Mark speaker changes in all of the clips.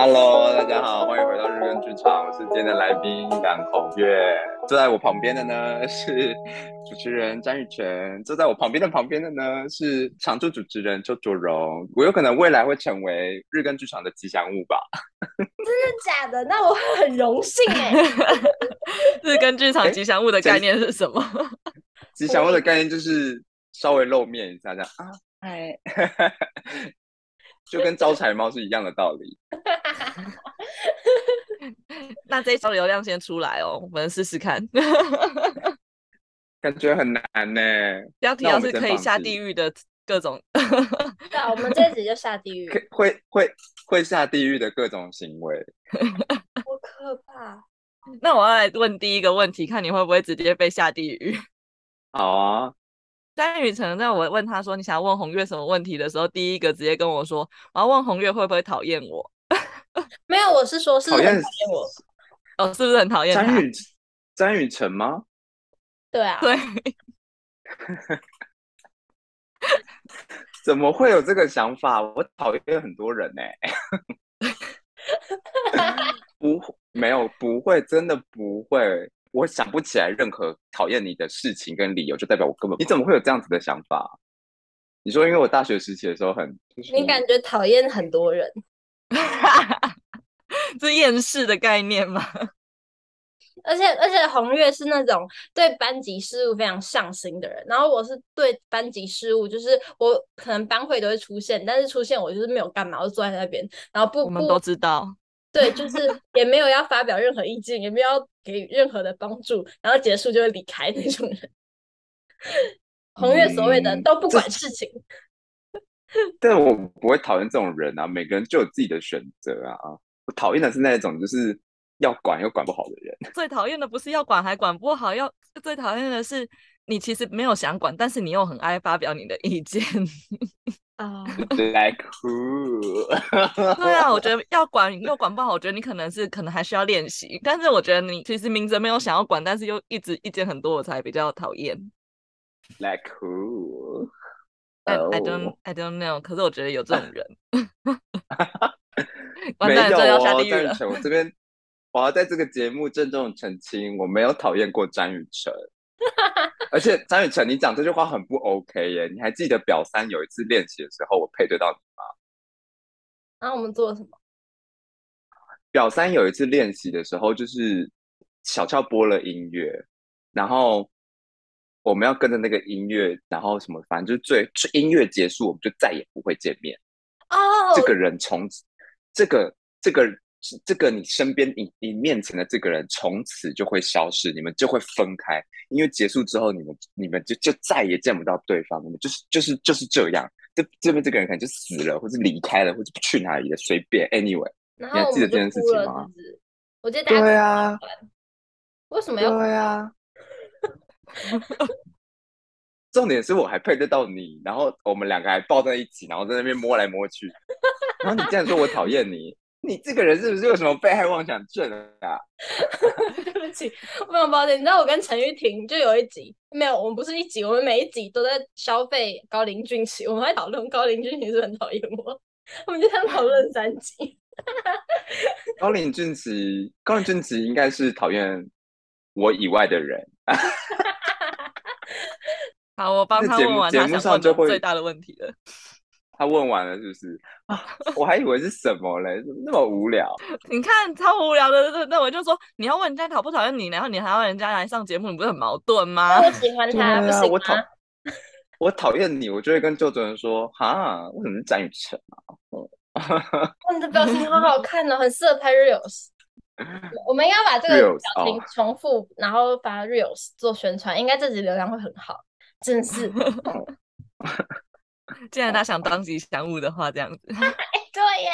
Speaker 1: Hello，大家好，欢迎回到日更剧场，我是今天的来宾杨宏月。坐在我旁边的呢是主持人张雨泉，坐在我旁边的旁边的呢是常驻主持人周卓荣。我有可能未来会成为日更剧场的吉祥物吧？
Speaker 2: 真的假的？那我很荣幸哎。
Speaker 3: 日更剧场吉祥物的概念是什么？
Speaker 1: 吉祥物的概念就是稍微露面一下这样啊，嗨。就跟招财猫是一样的道理。
Speaker 3: 那这一招流量先出来哦，我们试试看。
Speaker 1: 感觉很难呢。
Speaker 3: 标题要是可以下地狱的各种。
Speaker 2: 对啊，我们这集就下地狱。
Speaker 1: 会会会下地狱的各种行为。
Speaker 2: 好可怕。
Speaker 3: 那我要来问第一个问题，看你会不会直接被下地狱。
Speaker 1: 好啊。
Speaker 3: 詹雨辰在我问他说，你想要问红月什么问题的时候，第一个直接跟我说，我要问红月会不会讨厌我？
Speaker 2: 没有，我是说是讨厌我。
Speaker 3: 哦，是不是很讨厌
Speaker 1: 詹雨詹雨辰吗？
Speaker 2: 对啊，
Speaker 3: 对。
Speaker 1: 怎么会有这个想法？我讨厌很多人呢、欸。不，没有，不会，真的不会。我想不起来任何讨厌你的事情跟理由，就代表我根本……你怎么会有这样子的想法？你说，因为我大学时期的时候很……
Speaker 2: 你感觉讨厌很多人，
Speaker 3: 这厌世的概念吗？
Speaker 2: 而 且而且，红月是那种对班级事务非常上心的人，然后我是对班级事务，就是我可能班会都会出现，但是出现我就是没有干嘛，我就坐在那边，然后不，
Speaker 3: 我们都知道。
Speaker 2: 对，就是也没有要发表任何意见，也没有要给任何的帮助，然后结束就会离开那种人。红月所谓的都不管事情，
Speaker 1: 嗯、但我不会讨厌这种人啊。每个人就有自己的选择啊。我讨厌的是那种就是要管又管不好的人。
Speaker 3: 最讨厌的不是要管还管不好，要最讨厌的是你其实没有想管，但是你又很爱发表你的意见。
Speaker 2: 啊，
Speaker 1: Like who？
Speaker 3: 对啊，我觉得要管又管不好，我觉得你可能是可能还需要练习。但是我觉得你其实明哲没有想要管，但是又一直意见很多，我才比较讨厌。
Speaker 1: Like who？I
Speaker 3: I don't I don't know。可是我觉得有这种人。
Speaker 1: 完蛋，这要下地狱了。我这边我要在这个节目郑重澄清，我没有讨厌过詹雨晨。而且张雨晨，你讲这句话很不 OK 耶！你还记得表三有一次练习的时候，我配对到你吗？
Speaker 2: 然后、啊、我们做了什么？
Speaker 1: 表三有一次练习的时候，就是小翘播了音乐，然后我们要跟着那个音乐，然后什么，反正就最音乐结束，我们就再也不会见面。
Speaker 2: 哦，oh.
Speaker 1: 这个人从这个这个。这个你身边你你面前的这个人从此就会消失，你们就会分开，因为结束之后你们你们就就再也见不到对方，你们就是就是就是这样，这这边这个人可能就死了，或是离开了，或者去哪里了，随便，anyway，你还记得这件事情吗？
Speaker 2: 我记得对啊，为什么要
Speaker 1: 对啊？重点是我还配得到你，然后我们两个还抱在一起，然后在那边摸来摸去，然后你竟然说我讨厌你。你这个人是不是有什么被害妄想症啊？
Speaker 2: 对不起，非常抱歉。你知道我跟陈玉婷就有一集没有？我们不是一集，我们每一集都在消费高林俊奇，我们还讨论高林俊奇是很讨厌我，我们就想讨论三集。
Speaker 1: 高林俊奇，高林俊奇应该是讨厌我以外的人。
Speaker 3: 好，我帮他问完他想问的最大的问题了。
Speaker 1: 他问完了是不是啊？我还以为是什么嘞，怎么那么无聊？
Speaker 3: 你看超无聊的，那那我就说你要问人家讨不讨厌你，然后你还要人家来上节目，你不是很矛盾吗？
Speaker 2: 我喜欢 他，啊、不是我讨
Speaker 1: 我讨厌你，我就会跟周主任说哈，为什么是詹雨晨啊？
Speaker 2: 你的表情好好看哦，很适合拍 reels。我们应该把这个表情重复，然后发 reels 做宣传，应该这集流量会很好，真是。
Speaker 3: 既然他想当吉祥物的话，这样子，
Speaker 2: 对耶，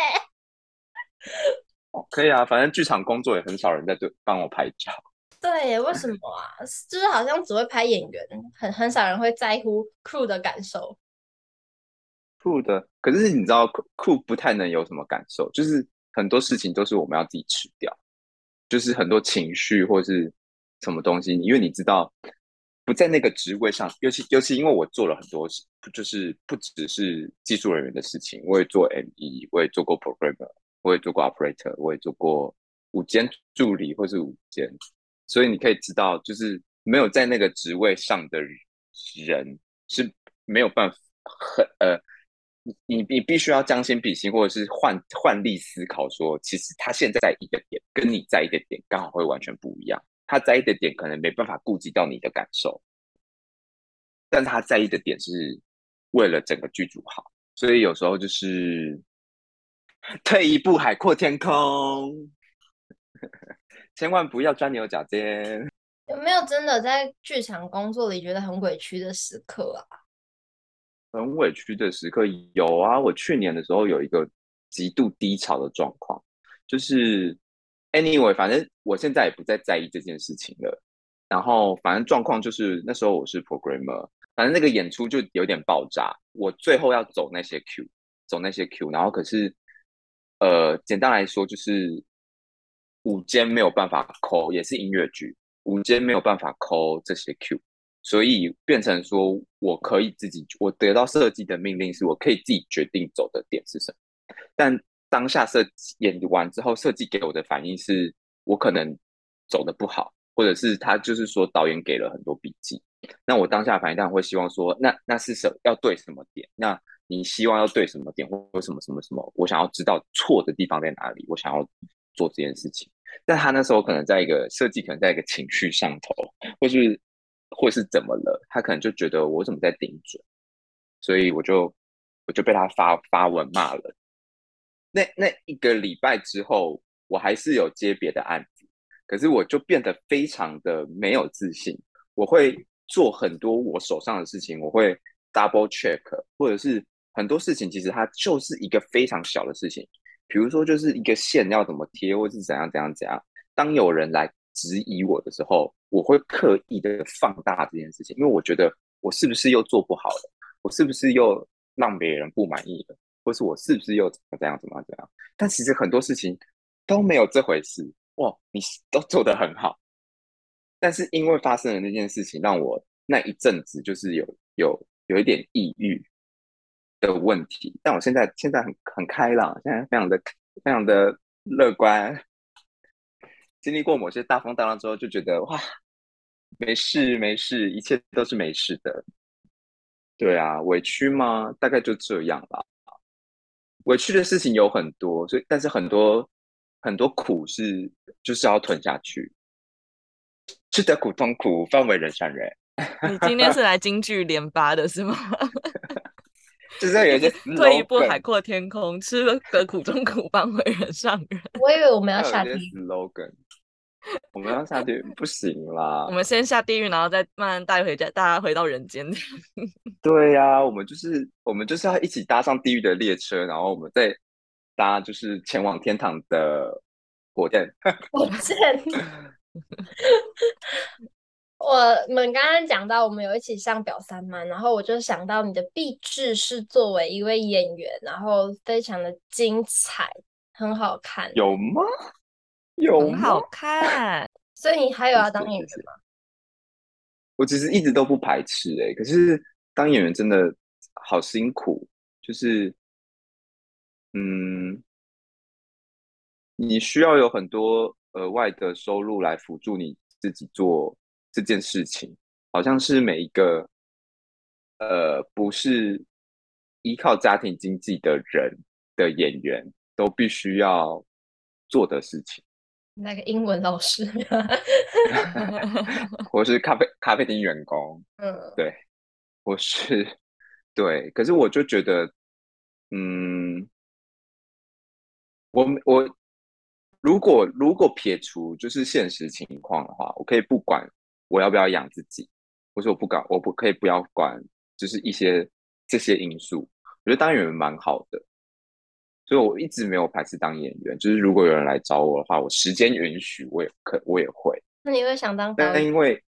Speaker 1: 可以啊，反正剧场工作也很少人在对帮我拍照。
Speaker 2: 对，为什么啊？就是好像只会拍演员，很很少人会在乎 crew 的感受。
Speaker 1: crew 的，可是你知道 crew 不太能有什么感受，就是很多事情都是我们要自己吃掉，就是很多情绪或是什么东西，因为你知道。不在那个职位上，尤其尤其因为我做了很多事，就是不只是技术人员的事情，我也做 ME，我也做过 programmer，我也做过 operator，我也做过舞监助理或是舞监，所以你可以知道，就是没有在那个职位上的人是没有办法很呃，你你必须要将心比心，或者是换换位思考说，说其实他现在在一个点跟你在一个点刚好会完全不一样，他在意的点可能没办法顾及到你的感受，但他在意的点是为了整个剧组好，所以有时候就是。退一步，海阔天空，千万不要钻牛角尖。
Speaker 2: 有没有真的在剧场工作里觉得很委屈的时刻啊？
Speaker 1: 很委屈的时刻有啊，我去年的时候有一个极度低潮的状况，就是 anyway，反正我现在也不再在意这件事情了。然后反正状况就是那时候我是 programmer，反正那个演出就有点爆炸，我最后要走那些 Q，走那些 Q，然后可是。呃，简单来说就是午间没有办法抠，也是音乐剧，午间没有办法抠这些 Q，所以变成说我可以自己，我得到设计的命令是我可以自己决定走的点是什么。但当下设计演完之后，设计给我的反应是我可能走的不好，或者是他就是说导演给了很多笔记，那我当下反应当然会希望说，那那是什要对什么点？那你希望要对什么点，或者什么什么什么？我想要知道错的地方在哪里，我想要做这件事情。但他那时候可能在一个设计，可能在一个情绪上头，或是或是怎么了？他可能就觉得我怎么在顶嘴，所以我就我就被他发发文骂了。那那一个礼拜之后，我还是有接别的案子，可是我就变得非常的没有自信。我会做很多我手上的事情，我会 double check，或者是。很多事情其实它就是一个非常小的事情，比如说就是一个线要怎么贴，或是怎样怎样怎样。当有人来质疑我的时候，我会刻意的放大这件事情，因为我觉得我是不是又做不好了，我是不是又让别人不满意了，或是我是不是又怎么怎样怎么怎样？但其实很多事情都没有这回事，哇，你都做得很好，但是因为发生了那件事情，让我那一阵子就是有有有一点抑郁。的问题，但我现在现在很很开朗，现在非常的非常的乐观。经历过某些大风大浪之后，就觉得哇，没事没事，一切都是没事的。对啊，委屈吗？大概就这样吧。委屈的事情有很多，所以但是很多很多苦是就是要吞下去，吃得苦中苦，方为人上人。
Speaker 3: 你今天是来京剧连发的是吗？
Speaker 1: 就是有些
Speaker 3: 退一步海阔天空，吃得苦中苦，方为人上人。
Speaker 2: 我以为我们要下地狱
Speaker 1: ，slogan，我们要下地狱不行啦。
Speaker 3: 我们先下地狱，然后再慢慢带回家，大家回到人间。
Speaker 1: 对呀、啊，我们就是我们就是要一起搭上地狱的列车，然后我们再搭就是前往天堂的火箭。
Speaker 2: 火箭。我们刚刚讲到，我们有一起上表三嘛，然后我就想到你的壁纸是作为一位演员，然后非常的精彩，很好看。
Speaker 1: 有吗？有？
Speaker 3: 很好看。
Speaker 2: 所以你还有要当演员吗？
Speaker 1: 我其实一直都不排斥哎、欸，可是当演员真的好辛苦，就是嗯，你需要有很多额外的收入来辅助你自己做。这件事情好像是每一个呃不是依靠家庭经济的人的演员都必须要做的事情。
Speaker 2: 那个英文老师，
Speaker 1: 我是咖啡咖啡厅员工，嗯，对，我是对，可是我就觉得，嗯，我我如果如果撇除就是现实情况的话，我可以不管。我要不要养自己？或者我不管，我不可以不要管，就是一些这些因素。我觉得当演员蛮好的，所以我一直没有排斥当演员。就是如果有人来找我的话，我时间允许，我也可我也会。
Speaker 2: 那你会想当导演？
Speaker 1: 但因为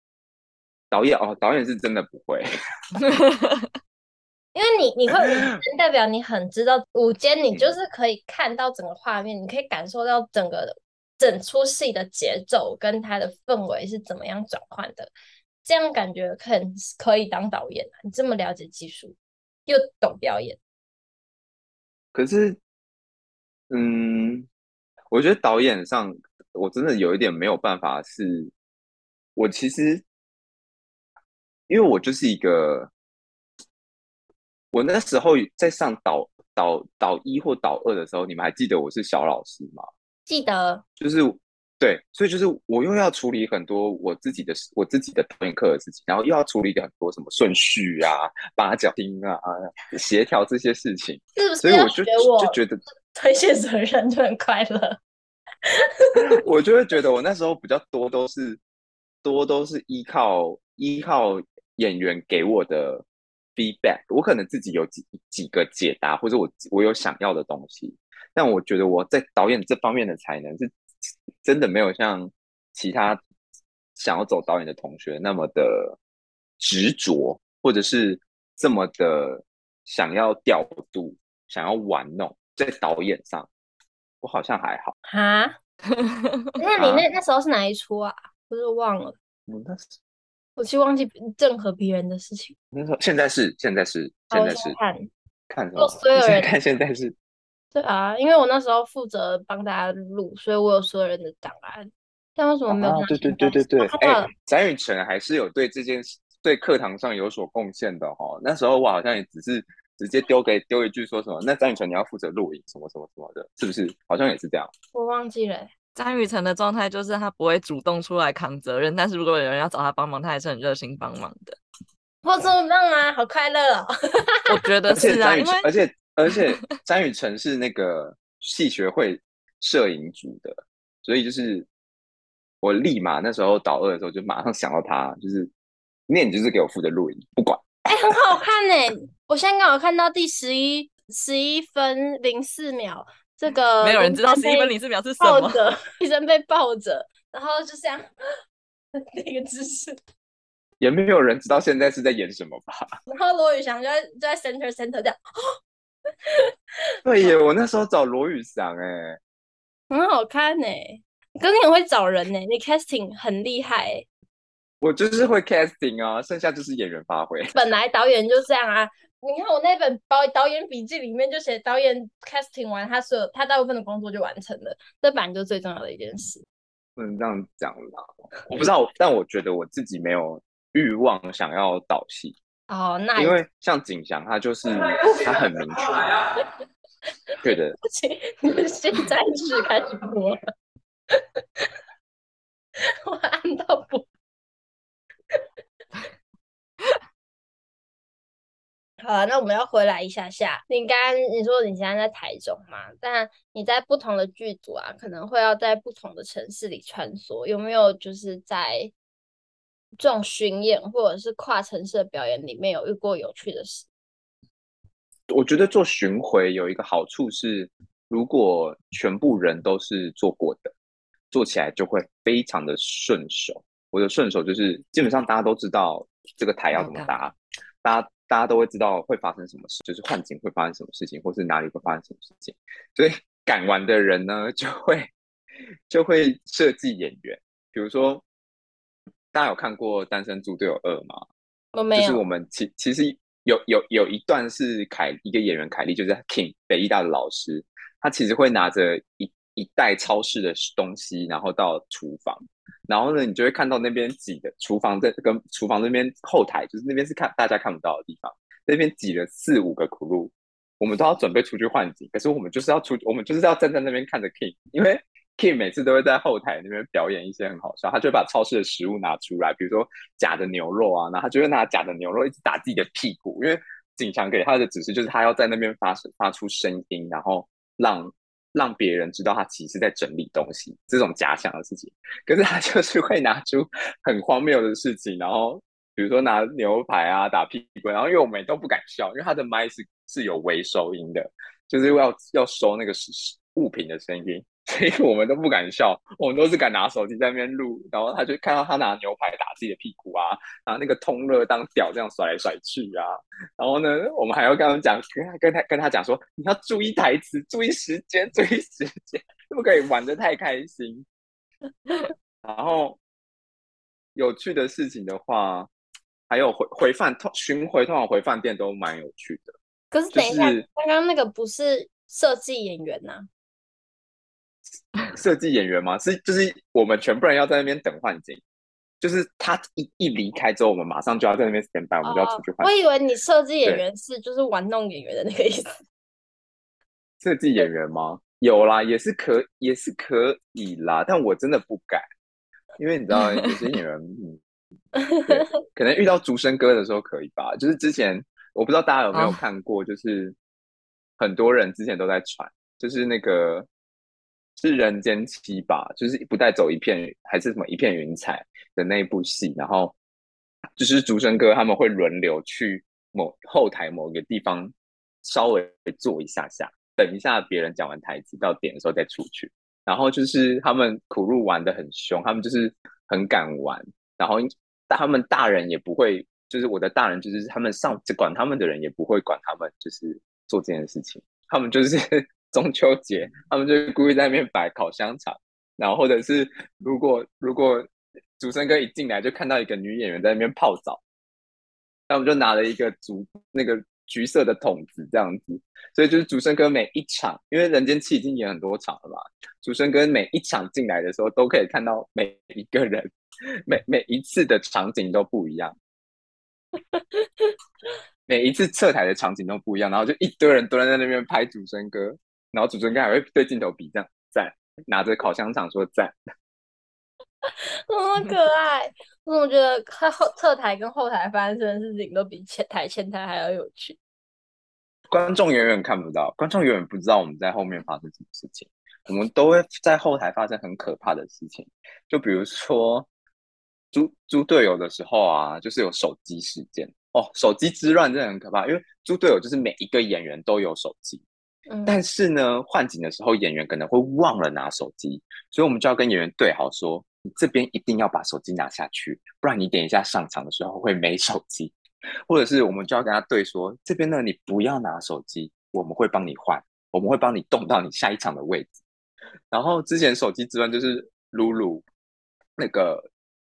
Speaker 1: 导演哦，导演是真的不会，
Speaker 2: 因为你你会 代表你很知道舞间，你就是可以看到整个画面，你可以感受到整个。整出戏的节奏跟它的氛围是怎么样转换的？这样感觉可可以当导演啊！你这么了解技术，又懂表演。
Speaker 1: 可是嗯，我觉得导演上我真的有一点没有办法是，是我其实因为我就是一个，我那时候在上导导导一或导二的时候，你们还记得我是小老师吗？
Speaker 2: 记得，
Speaker 1: 就是。对，所以就是我又要处理很多我自己的我自己的导演课的事情，然后又要处理很多什么顺序啊、八角钉啊、协调这些事情，
Speaker 2: 是不是？
Speaker 1: 所以我就我就觉得
Speaker 2: 推卸责任就很快乐。
Speaker 1: 我就会觉得我那时候比较多都是多都是依靠依靠演员给我的 feedback，我可能自己有几几个解答，或者我我有想要的东西，但我觉得我在导演这方面的才能是。真的没有像其他想要走导演的同学那么的执着，或者是这么的想要调度、想要玩弄，在导演上，我好像还好。
Speaker 2: 哈？那你那那时候是哪一出啊？我都忘了。
Speaker 1: 我，那是
Speaker 2: 我其实忘记任何别人的事情。
Speaker 1: 那时候现在是现在是现在是
Speaker 2: 看
Speaker 1: 看什么？
Speaker 2: 所有人
Speaker 1: 看现在是。
Speaker 2: 对啊，因为我那时候负责帮大家录，所以我有所有人的档案。但为什么没有？
Speaker 1: 啊，对对对对对。哎，詹宇成还是有对这件事，对课堂上有所贡献的哈。那时候我好像也只是直接丢给丢一句说什么，那詹宇成你要负责录影什么什么什么的，是不是？好像也是这样。
Speaker 2: 我忘记了。
Speaker 3: 张雨晨的状态就是他不会主动出来扛责任，但是如果有人要找他帮忙，他还是很热心帮忙的。
Speaker 2: 我这么棒啊，好快乐哦！
Speaker 3: 我觉得是啊，因为
Speaker 1: 而且。而且詹雨辰是那个戏学会摄影组的，所以就是我立马那时候导二的时候就马上想到他，就是那你就是给我负责录影，不管。
Speaker 2: 哎、欸，很好看呢！我现在刚好看到第十一十一分零四秒，这个
Speaker 3: 没有人知道十一分零四秒是什么。
Speaker 2: 医生被抱着，然后就这样 那个姿势，
Speaker 1: 也没有人知道现在是在演什么吧？
Speaker 2: 然后罗宇翔就在就在 center center 这样。
Speaker 1: 对耶，我那时候找罗宇翔哎，
Speaker 2: 很好看哎，可是你很会找人呢，你 casting 很厉害。
Speaker 1: 我就是会 casting 啊，剩下就是演员发挥。
Speaker 2: 本来导演就这样啊，你看我那本导导演笔记里面就写导演 casting 完，他所有他大部分的工作就完成了，这本来就是最重要的一件事。
Speaker 1: 不能这样讲啦，我不知道，但我觉得我自己没有欲望想要导戏。
Speaker 2: 哦，那
Speaker 1: 因为像景祥，他就是 他很明确，对的。
Speaker 2: 你们现在是开始播了，我按到播。好了，那我们要回来一下下。你刚刚你说你现在在台中嘛？但你在不同的剧组啊，可能会要在不同的城市里穿梭，有没有就是在？这种巡演或者是跨城市的表演里面有遇过有趣的事？
Speaker 1: 我觉得做巡回有一个好处是，如果全部人都是做过的，做起来就会非常的顺手。我的顺手就是基本上大家都知道这个台要怎么搭，大家大家都会知道会发生什么事，就是换景会发生什么事情，或是哪里会发生什么事情。所以赶完的人呢，就会就会设计演员，比如说。大家有看过《单身猪队友二》吗？
Speaker 2: 我没有。
Speaker 1: 就是我们其其实有有有一段是凯一个演员凯莉，就是 King 北艺大的老师，他其实会拿着一一袋超市的东西，然后到厨房，然后呢，你就会看到那边挤的厨房在跟厨房那边后台，就是那边是看大家看不到的地方，那边挤了四五个 crew，我们都要准备出去换景，可是我们就是要出，我们就是要站在那边看着 King，因为。Kim 每次都会在后台那边表演一些很好笑，他就会把超市的食物拿出来，比如说假的牛肉啊，然后他就会拿假的牛肉一直打自己的屁股，因为景强给他的指示就是他要在那边发声发出声音，然后让让别人知道他其实在整理东西，这种假想的事情。可是他就是会拿出很荒谬的事情，然后比如说拿牛排啊打屁股，然后因为我们都不敢笑，因为他的麦是是有微收音的，就是要要收那个物品的声音。所以我们都不敢笑，我们都是敢拿手机在那边录，然后他就看到他拿牛排打自己的屁股啊，拿那个通乐当屌这样甩来甩去啊，然后呢，我们还要跟他们讲，跟他跟他跟他讲说，你要注意台词，注意时间，注意时间，不可以玩的太开心。然后有趣的事情的话，还有回回饭通巡回通往回饭店都蛮有趣的。
Speaker 2: 可是等一下，刚刚、那个不是设计演员呐、啊？
Speaker 1: 设计演员吗？是，就是我们全部人要在那边等换景，就是他一一离开之后，我们马上就要在那边 stand by，我们就要出去换。
Speaker 2: 我以为你设计演员是就是玩弄演员的那个意思。
Speaker 1: 设计演员吗？有啦，也是可也是可以啦，但我真的不敢，因为你知道有些演员，嗯，可能遇到竹生哥的时候可以吧。就是之前我不知道大家有没有看过，就是很多人之前都在传，就是那个。是人间七吧，就是不带走一片还是什么一片云彩的那一部戏，然后就是竹生哥他们会轮流去某后台某个地方稍微坐一下下，等一下别人讲完台词到点的时候再出去，然后就是他们苦路玩得很凶，他们就是很敢玩，然后他们大人也不会，就是我的大人就是他们上管他们的人也不会管他们，就是做这件事情，他们就是。中秋节，他们就故意在那边摆烤香肠，然后或者是如果如果竹笙歌一进来就看到一个女演员在那边泡澡，那我们就拿了一个竹那个橘色的桶子这样子，所以就是竹笙歌每一场，因为人间七已经演很多场了嘛，竹笙歌每一场进来的时候都可以看到每一个人，每每一次的场景都不一样，每一次侧台的场景都不一样，然后就一堆人蹲在那边拍竹笙歌。然后主持人还会对镜头比这样赞，拿着烤香肠说赞，
Speaker 2: 那么可爱。我总觉得看后侧台跟后台发生的事情都比前台前台还要有趣。
Speaker 1: 观众远远看不到，观众远远不知道我们在后面发生什么事情。我们都会在后台发生很可怕的事情，就比如说猪猪队友的时候啊，就是有手机事件哦，手机之乱真的很可怕，因为猪队友就是每一个演员都有手机。但是呢，换景的时候演员可能会忘了拿手机，所以我们就要跟演员对好说，你这边一定要把手机拿下去，不然你等一下上场的时候会没手机。或者是我们就要跟他对说，这边呢你不要拿手机，我们会帮你换，我们会帮你动到你下一场的位置。然后之前手机之乱就是露露，那个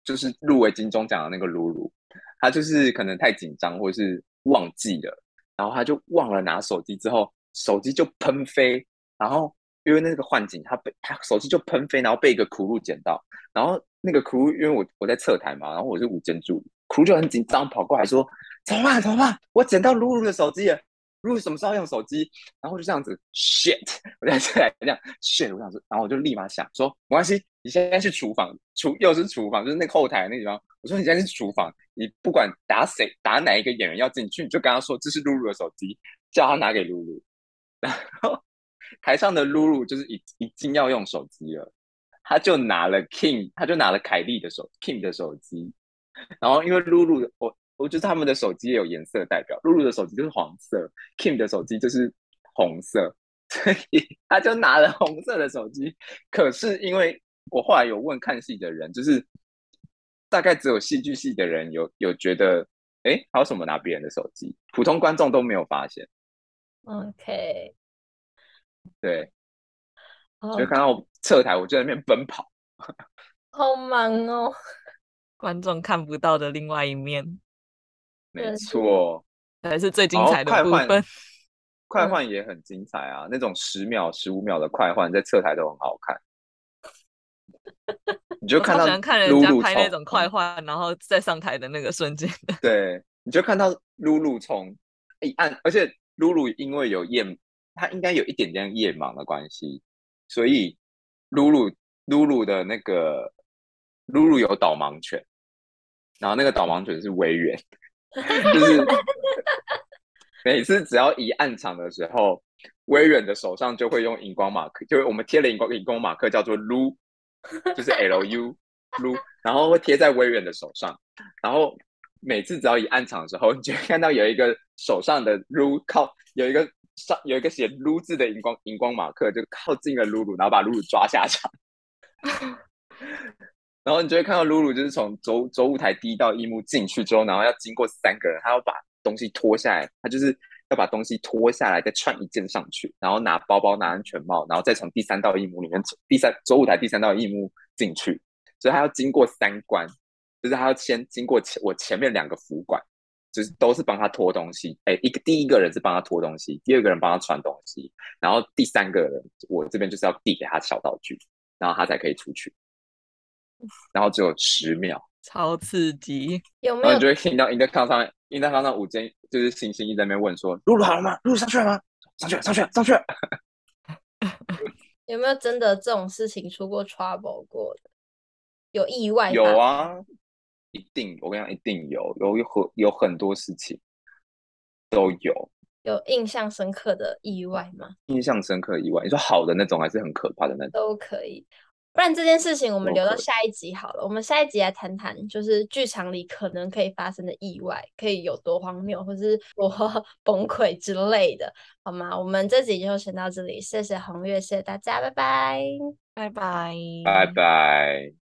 Speaker 1: 就是入围金钟奖的那个露露，他就是可能太紧张或者是忘记了，然后他就忘了拿手机之后。手机就喷飞，然后因为那个幻景，他被他手机就喷飞，然后被一个苦路捡到，然后那个苦路因为我我在侧台嘛，然后我是舞监助理，苦路就很紧张跑过来说：“怎么办？怎么办？我捡到露露的手机了，露露什么时候用手机？”然后就这样子，shit，我在侧台这样 shit，我想说，然后我就立马想说，没关系，你现在去厨房，厨又是厨房，就是那个后台那地方。我说你现在去厨房，你不管打谁打哪一个演员要进去，你就跟他说这是露露的手机，叫他拿给露露。然后台上的露露就是已已经要用手机了，他就拿了 King，他就拿了凯莉的手 King 的手机。然后因为露露，我我觉得他们的手机也有颜色代表，露露的手机就是黄色，King 的手机就是红色，所以他就拿了红色的手机。可是因为我后来有问看戏的人，就是大概只有戏剧系的人有有觉得，哎，还有什么拿别人的手机？普通观众都没有发现。
Speaker 2: OK，
Speaker 1: 对，oh. 就看到侧台，我就在那边奔跑，
Speaker 2: 好忙哦，
Speaker 3: 观众看不到的另外一面，
Speaker 1: 没错，
Speaker 3: 才是最精彩的部分。
Speaker 1: 快换也很精彩啊，嗯、那种十秒、十五秒的快换在侧台都很好看。你就看到，喜欢
Speaker 3: 看人家拍那种快换，然后再上台的那个瞬间。
Speaker 1: 对，你就看到露露从一按，而且。露露因为有夜，她应该有一点点夜盲的关系，所以露露露露的那个露露有导盲犬，然后那个导盲犬是威远，就是 每次只要一暗场的时候，威远的手上就会用荧光马克，就是我们贴了荧光荧光马克叫做撸，就是 L U 撸，然后会贴在威远的手上，然后。每次只要一暗场的时候，你就会看到有一个手上的撸靠有一个上有一个写撸字的荧光荧光马克，就靠近了露露，然后把露露抓下场。然后你就会看到露露就是从走走舞台第一道一幕进去之后，然后要经过三个人，他要把东西脱下来，他就是要把东西脱下来再穿一件上去，然后拿包包拿安全帽，然后再从第三道一幕里面第三走舞台第三道一幕进去，所以他要经过三关。就是他要先经过前我前面两个服管，就是都是帮他拖东西。哎，一个第一个人是帮他拖东西，第二个人帮他穿东西，然后第三个人我这边就是要递给他小道具，然后他才可以出去。然后只有十秒，
Speaker 3: 超刺激！
Speaker 2: 有没有？
Speaker 1: 然后你就会听到 Intercom 上面，Intercom 上午间就是星星一直在那边问说：“露露好了吗？露露上去了吗？上去了，上去了，上去了。”
Speaker 2: 有没有真的这种事情出过 trouble 过的？有意外？
Speaker 1: 有啊，一定！我跟你讲，一定有，有有很有很多事情都有。
Speaker 2: 有印象深刻的意外吗？
Speaker 1: 印象深刻的意外，你说好的那种，还是很可怕的那种？
Speaker 2: 都可以。不然这件事情我们留到下一集好了。我们下一集来谈谈，就是剧场里可能可以发生的意外，可以有多荒谬，或是多 崩溃之类的，好吗？我们这集就先到这里，谢谢红月，谢谢大家，拜拜，
Speaker 3: 拜拜，
Speaker 1: 拜拜。